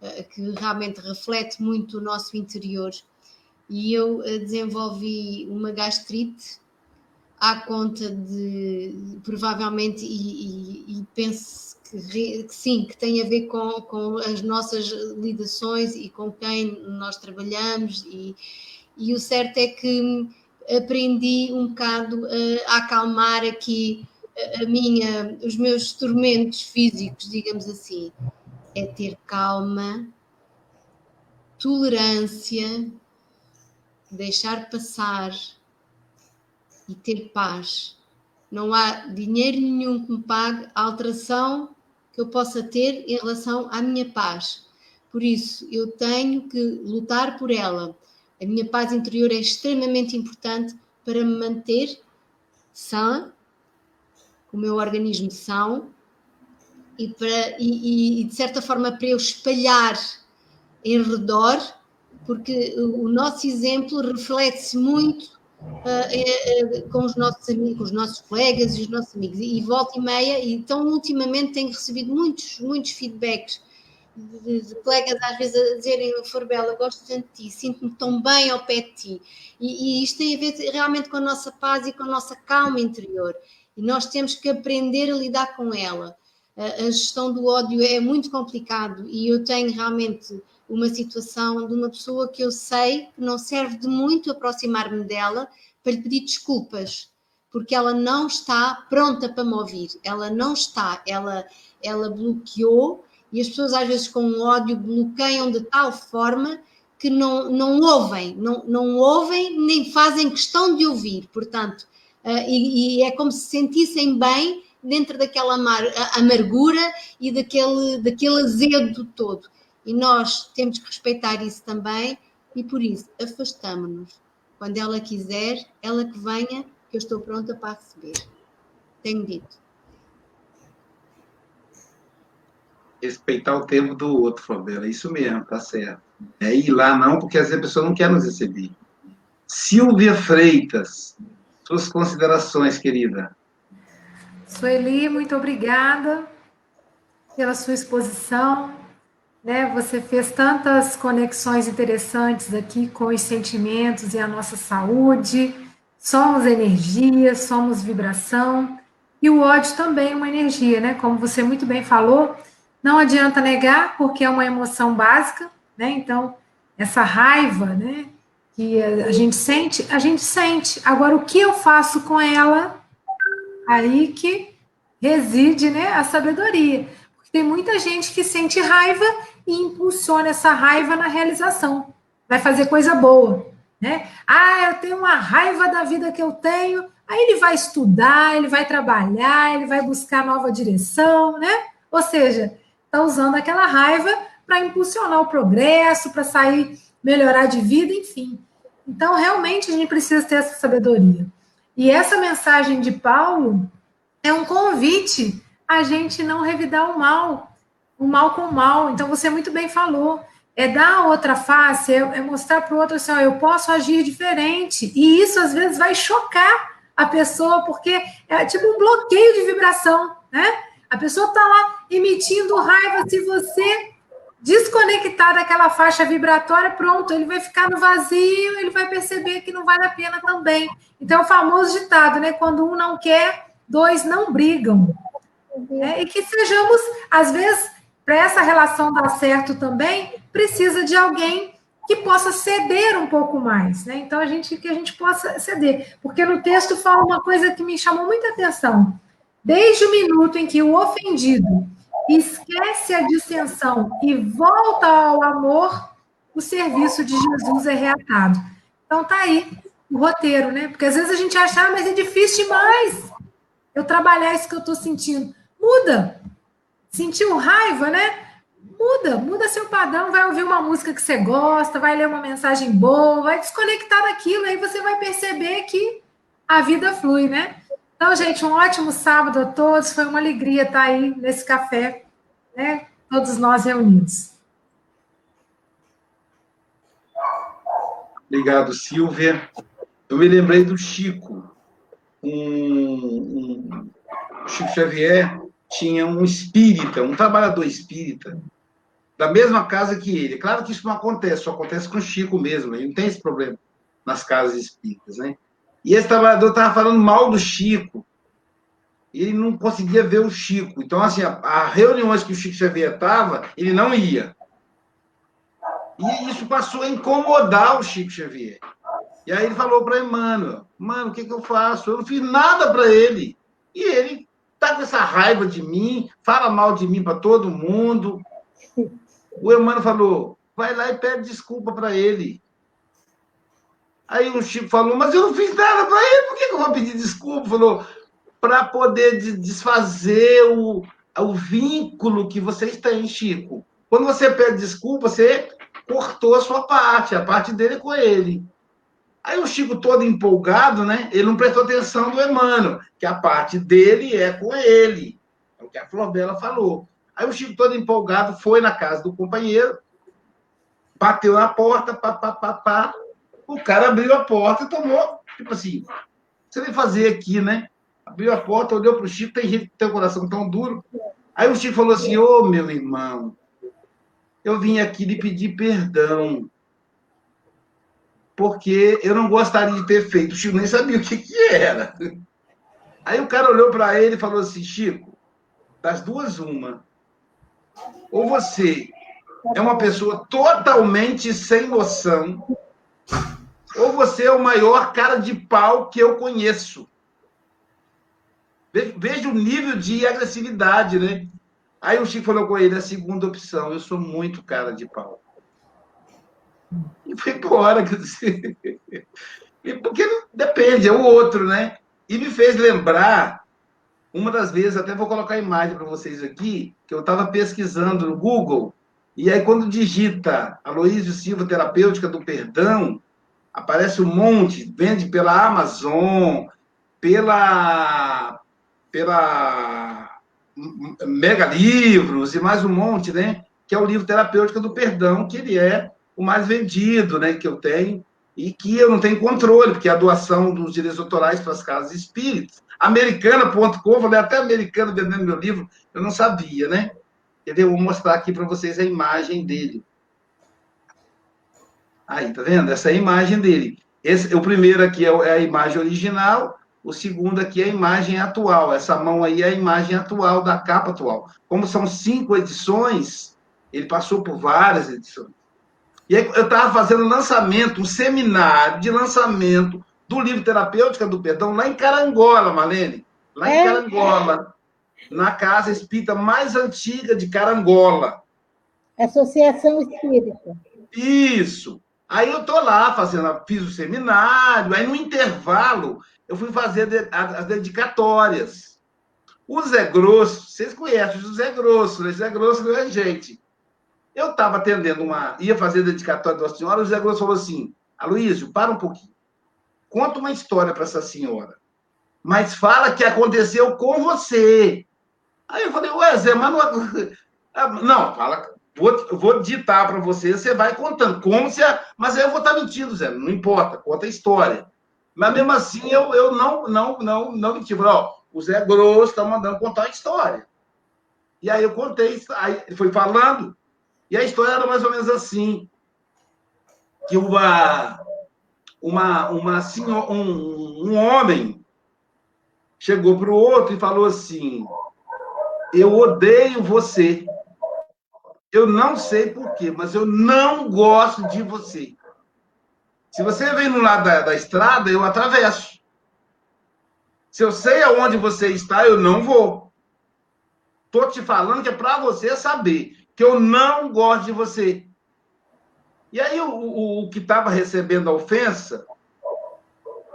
eh, que realmente reflete muito o nosso interior. E eu eh, desenvolvi uma gastrite à conta de, provavelmente, e, e, e penso que, que, sim, que tem a ver com, com as nossas lidações e com quem nós trabalhamos, e, e o certo é que aprendi um bocado a acalmar aqui a minha, os meus tormentos físicos, digamos assim, é ter calma, tolerância, deixar passar e ter paz. Não há dinheiro nenhum que me pague a alteração que eu possa ter em relação à minha paz. Por isso, eu tenho que lutar por ela. A minha paz interior é extremamente importante para me manter sã o meu organismo são e, para, e, e, de certa forma para eu espalhar em redor, porque o nosso exemplo reflete-se muito uh, uh, com os nossos amigos, com os nossos colegas e os nossos amigos, e, e volta e meia, e então ultimamente tenho recebido muitos, muitos feedbacks de, de, colegas às vezes a dizerem, Forbela, gosto tanto de ti, sinto-me tão bem ao pé de ti. E, e, isto tem a ver realmente com a nossa paz e com a nossa calma interior e nós temos que aprender a lidar com ela. A gestão do ódio é muito complicado e eu tenho realmente uma situação de uma pessoa que eu sei que não serve de muito aproximar-me dela para lhe pedir desculpas, porque ela não está pronta para me ouvir, ela não está, ela, ela bloqueou e as pessoas às vezes com ódio bloqueiam de tal forma que não, não ouvem, não, não ouvem nem fazem questão de ouvir, portanto uh, e, e, é como se sentissem bem dentro daquela amar, amargura e daquele, daquele azedo todo. E nós temos que respeitar isso também e por isso afastamos-nos. Quando ela quiser, ela que venha, que eu estou pronta para receber. Tenho dito. Respeitar o tempo do outro, Fabela. Isso mesmo, tá certo. É ir lá não, porque às vezes a pessoa não quer nos receber. Silvia Freitas, suas considerações, querida. Sueli, muito obrigada pela sua exposição. Né? Você fez tantas conexões interessantes aqui com os sentimentos e a nossa saúde. Somos energia, somos vibração. E o ódio também é uma energia, né? Como você muito bem falou, não adianta negar, porque é uma emoção básica, né? Então, essa raiva, né? que a gente sente, a gente sente. Agora, o que eu faço com ela, aí que reside né, a sabedoria. Porque tem muita gente que sente raiva e impulsiona essa raiva na realização. Vai fazer coisa boa. Né? Ah, eu tenho uma raiva da vida que eu tenho. Aí ele vai estudar, ele vai trabalhar, ele vai buscar nova direção, né? Ou seja, está usando aquela raiva para impulsionar o progresso, para sair, melhorar de vida, enfim. Então, realmente, a gente precisa ter essa sabedoria. E essa mensagem de Paulo é um convite a gente não revidar o mal, o mal com o mal. Então, você muito bem falou. É dar a outra face, é, é mostrar para o outro assim, ó, eu posso agir diferente. E isso, às vezes, vai chocar a pessoa, porque é tipo um bloqueio de vibração, né? A pessoa está lá emitindo raiva. Se você desconectar daquela faixa vibratória, pronto, ele vai ficar no vazio, ele vai perceber que não vale a pena também. Então, é o famoso ditado, né? Quando um não quer, dois não brigam. É, e que sejamos, às vezes, para essa relação dar certo também, precisa de alguém que possa ceder um pouco mais, né? Então a gente que a gente possa ceder, porque no texto fala uma coisa que me chamou muita atenção. Desde o minuto em que o ofendido esquece a dissensão e volta ao amor, o serviço de Jesus é reatado. Então tá aí o roteiro, né? Porque às vezes a gente acha, ah, mas é difícil demais eu trabalhar isso que eu estou sentindo. Muda. Sentiu raiva, né? Muda, muda seu padrão, vai ouvir uma música que você gosta, vai ler uma mensagem boa, vai desconectar daquilo, aí você vai perceber que a vida flui, né? Então, gente, um ótimo sábado a todos. Foi uma alegria estar aí nesse café, né? Todos nós reunidos. Obrigado, Silvia. Eu me lembrei do Chico, um, um, Chico Xavier tinha um espírita, um trabalhador espírita, da mesma casa que ele. Claro que isso não acontece, só acontece com o Chico mesmo, ele não tem esse problema nas casas espíritas, né? E esse trabalhador estava falando mal do Chico, ele não conseguia ver o Chico. Então, assim, a, a reuniões que o Chico Xavier estava, ele não ia. E isso passou a incomodar o Chico Xavier. E aí ele falou para Emmanuel, mano, o que, que eu faço? Eu não fiz nada para ele. E ele tá com essa raiva de mim, fala mal de mim para todo mundo. O Emmanuel falou, vai lá e pede desculpa para ele. Aí o Chico falou, mas eu não fiz nada para ele, por que, que eu vou pedir desculpa? Falou, para poder desfazer o, o vínculo que vocês têm, Chico. Quando você pede desculpa, você cortou a sua parte, a parte dele é com ele. Aí o Chico, todo empolgado, né? Ele não prestou atenção do Emmanuel, que a parte dele é com ele. É o que a Flor Bela falou. Aí o Chico, todo empolgado, foi na casa do companheiro, bateu na porta, pá, pá, pá, pá. O cara abriu a porta e tomou, tipo assim, você vem fazer aqui, né? Abriu a porta, olhou para o Chico, tem gente que tem o coração tão duro. Aí o Chico falou assim: Ô oh, meu irmão, eu vim aqui lhe pedir perdão porque eu não gostaria de ter feito. O Chico nem sabia o que, que era. Aí o cara olhou para ele e falou assim: Chico, das duas, uma. Ou você é uma pessoa totalmente sem noção, ou você é o maior cara de pau que eu conheço. Veja o nível de agressividade, né? Aí o Chico falou com ele: a segunda opção, eu sou muito cara de pau. E foi embora, dizer. Porque depende, é o outro, né? E me fez lembrar, uma das vezes, até vou colocar a imagem para vocês aqui, que eu estava pesquisando no Google, e aí quando digita Aloísio Silva Terapêutica do Perdão, aparece um monte, vende pela Amazon, pela, pela Mega Livros e mais um monte, né? Que é o livro Terapêutica do Perdão, que ele é o mais vendido né, que eu tenho e que eu não tenho controle, porque é a doação dos direitos autorais para as casas espíritas. Americana.com, falei até americana vendendo meu livro, eu não sabia, né? Entendeu? Vou mostrar aqui para vocês a imagem dele. Aí, tá vendo? Essa é a imagem dele. Esse, o primeiro aqui é, é a imagem original, o segundo aqui é a imagem atual. Essa mão aí é a imagem atual, da capa atual. Como são cinco edições, ele passou por várias edições. E aí eu estava fazendo lançamento, um seminário de lançamento do livro Terapêutica do Perdão lá em Carangola, Malene. Lá em é? Carangola, na casa espírita mais antiga de Carangola. Associação Espírita. Isso. Aí eu tô lá fazendo, fiz o seminário, aí no intervalo eu fui fazer as dedicatórias. O Zé Grosso, vocês conhecem o Zé Grosso, né? Zé Grosso não é gente. Eu estava atendendo uma. ia fazer dedicatória da senhora, o Zé Grosso falou assim: Aloysio, para um pouquinho. Conta uma história para essa senhora. Mas fala que aconteceu com você. Aí eu falei, ué, Zé, mas não. Ah, não, fala. Vou, vou ditar para você, você vai contando. Como se. Mas aí eu vou estar mentindo, Zé. Não importa, conta a história. Mas mesmo assim, eu, eu não, não, não, não menti. Ó, o Zé Grosso está mandando contar a história. E aí eu contei, aí ele foi falando, e a história era mais ou menos assim: que uma, uma, uma senhora, um, um homem chegou para o outro e falou assim: Eu odeio você. Eu não sei porquê, mas eu não gosto de você. Se você vem no lado da, da estrada, eu atravesso. Se eu sei aonde você está, eu não vou. Estou te falando que é para você saber que eu não gosto de você. E aí o, o, o que estava recebendo a ofensa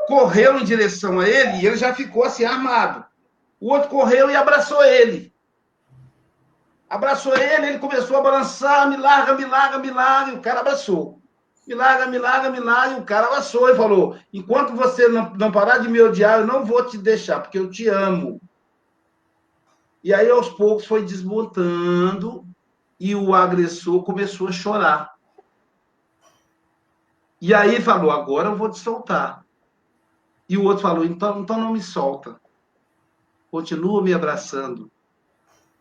correu em direção a ele e ele já ficou assim armado. O outro correu e abraçou ele. Abraçou ele, ele começou a balançar, me larga, me larga, me larga, e o cara abraçou. Me larga, me larga, me larga, e o cara abraçou e falou: enquanto você não, não parar de me odiar, eu não vou te deixar, porque eu te amo. E aí, aos poucos, foi desmontando e o agressor começou a chorar. E aí falou: agora eu vou te soltar. E o outro falou: então, então não me solta. continua me abraçando.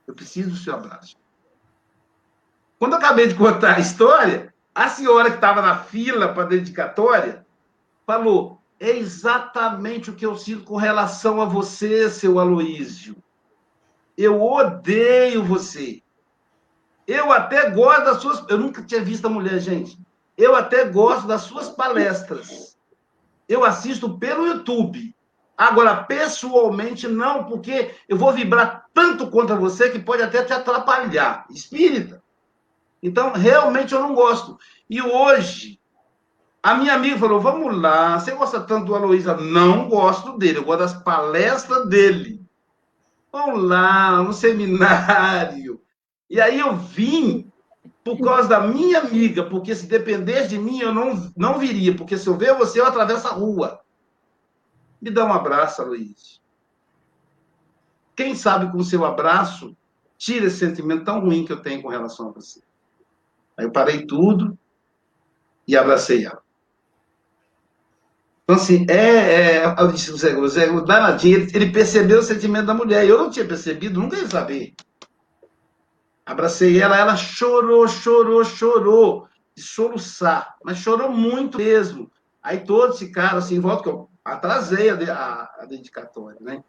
Eu preciso do seu abraço. Quando eu acabei de contar a história, a senhora que estava na fila para a dedicatória falou: é exatamente o que eu sinto com relação a você, seu Aloísio. Eu odeio você. Eu até gosto das suas. Eu nunca tinha visto a mulher, gente. Eu até gosto das suas palestras. Eu assisto pelo YouTube. Agora, pessoalmente, não, porque eu vou vibrar tanto contra você que pode até te atrapalhar. Espírita. Então, realmente eu não gosto. E hoje, a minha amiga falou: vamos lá, você gosta tanto do Aloísa? Não gosto dele, eu gosto das palestras dele. Vamos lá, no seminário. E aí eu vim por causa da minha amiga, porque se dependesse de mim, eu não, não viria, porque se eu ver você, eu atravesso a rua. Me dá um abraço, Aloísa. Quem sabe com o seu abraço, tira esse sentimento tão ruim que eu tenho com relação a você. Aí eu parei tudo e abracei ela. Então, assim, é, é eu disse, o Zé, o Zé o danadinho, ele, ele percebeu o sentimento da mulher. Eu não tinha percebido, nunca ia saber. Abracei ela, ela chorou, chorou, chorou, de soluçar, mas chorou muito mesmo. Aí todos ficaram assim, em volta, que eu atrasei a, a, a dedicatória, né?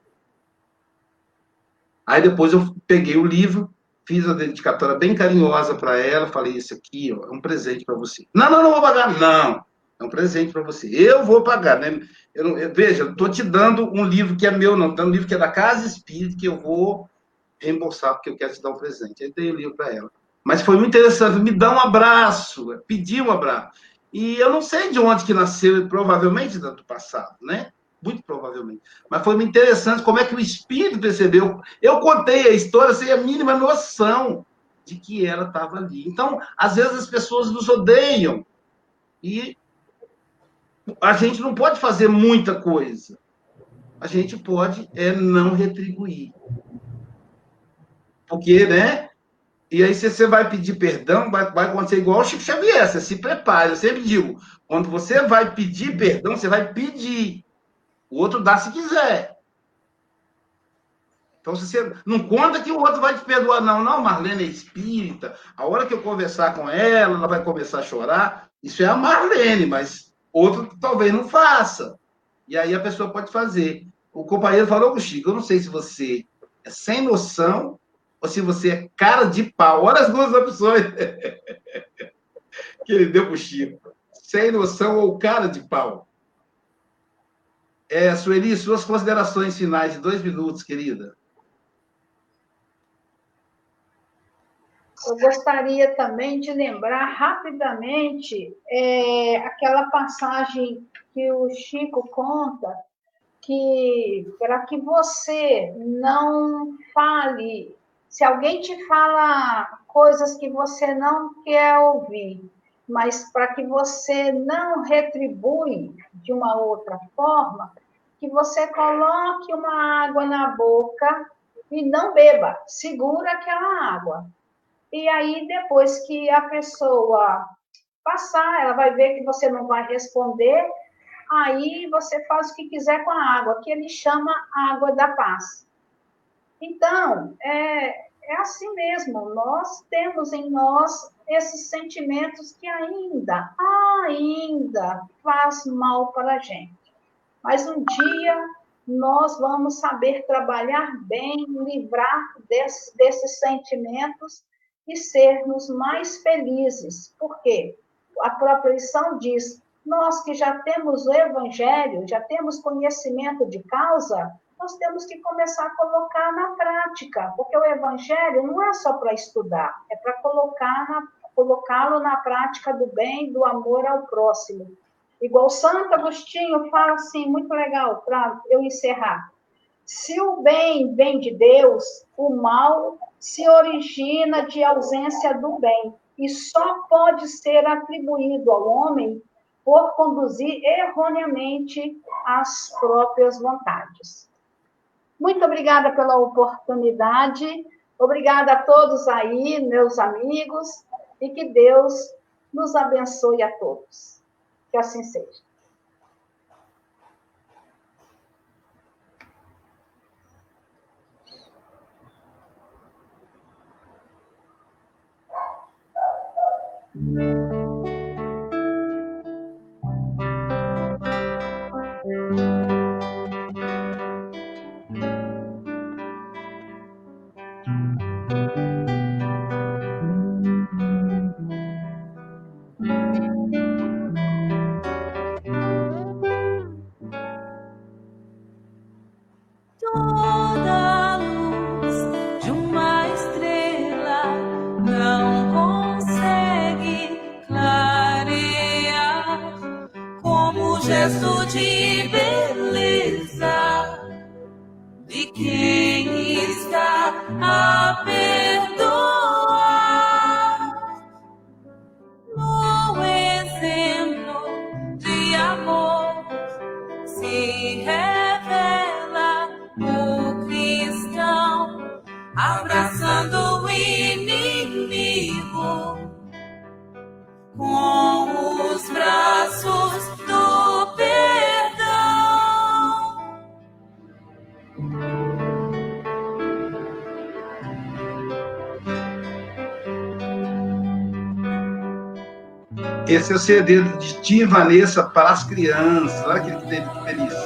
Aí depois eu peguei o livro, fiz a dedicatória bem carinhosa para ela, falei, isso aqui ó, é um presente para você. Não, não, não vou pagar. Não, é um presente para você. Eu vou pagar, né? Eu eu, veja, eu estou te dando um livro que é meu, não. Dando um livro que é da Casa Espírita, que eu vou reembolsar, porque eu quero te dar um presente. Aí dei o livro para ela. Mas foi muito interessante. Me dá um abraço, pedir um abraço. E eu não sei de onde que nasceu, provavelmente do passado, né? Muito provavelmente. Mas foi interessante como é que o espírito percebeu. Eu contei a história sem a mínima noção de que ela estava ali. Então, às vezes as pessoas nos odeiam. E a gente não pode fazer muita coisa. A gente pode é não retribuir. Porque, né? E aí, se você vai pedir perdão, vai, vai acontecer igual o Chico Xavier, você se prepare. Eu sempre digo, quando você vai pedir perdão, você vai pedir. O outro dá se quiser. Então, se você não conta que o outro vai te perdoar, não. Não, Marlene é espírita. A hora que eu conversar com ela, ela vai começar a chorar. Isso é a Marlene, mas outro talvez não faça. E aí a pessoa pode fazer. O companheiro falou com o Chico, eu não sei se você é sem noção ou se você é cara de pau. Olha as duas opções que ele deu para o Chico. Sem noção ou cara de pau. É, Sueli, suas considerações finais de dois minutos, querida. eu gostaria também de lembrar rapidamente é, aquela passagem que o Chico conta, que para que você não fale, se alguém te fala coisas que você não quer ouvir, mas para que você não retribui de uma outra forma, que você coloque uma água na boca e não beba, segura aquela água e aí, depois que a pessoa passar, ela vai ver que você não vai responder, aí você faz o que quiser com a água, que ele chama água da paz. Então, é, é assim mesmo, nós temos em nós esses sentimentos que ainda, ainda faz mal para a gente. Mas um dia nós vamos saber trabalhar bem, livrar desse, desses sentimentos e sermos mais felizes. Por quê? A própria lição diz: nós que já temos o evangelho, já temos conhecimento de causa, nós temos que começar a colocar na prática, porque o evangelho não é só para estudar, é para colocar colocá-lo na prática do bem, do amor ao próximo. Igual Santo Agostinho fala assim, muito legal, para eu encerrar. Se o bem vem de Deus, o mal se origina de ausência do bem e só pode ser atribuído ao homem por conduzir erroneamente as próprias vontades. Muito obrigada pela oportunidade. Obrigada a todos aí, meus amigos, e que Deus nos abençoe a todos. Que assim seja. Música o CD de Tia Vanessa para as crianças. Olha que, que delícia.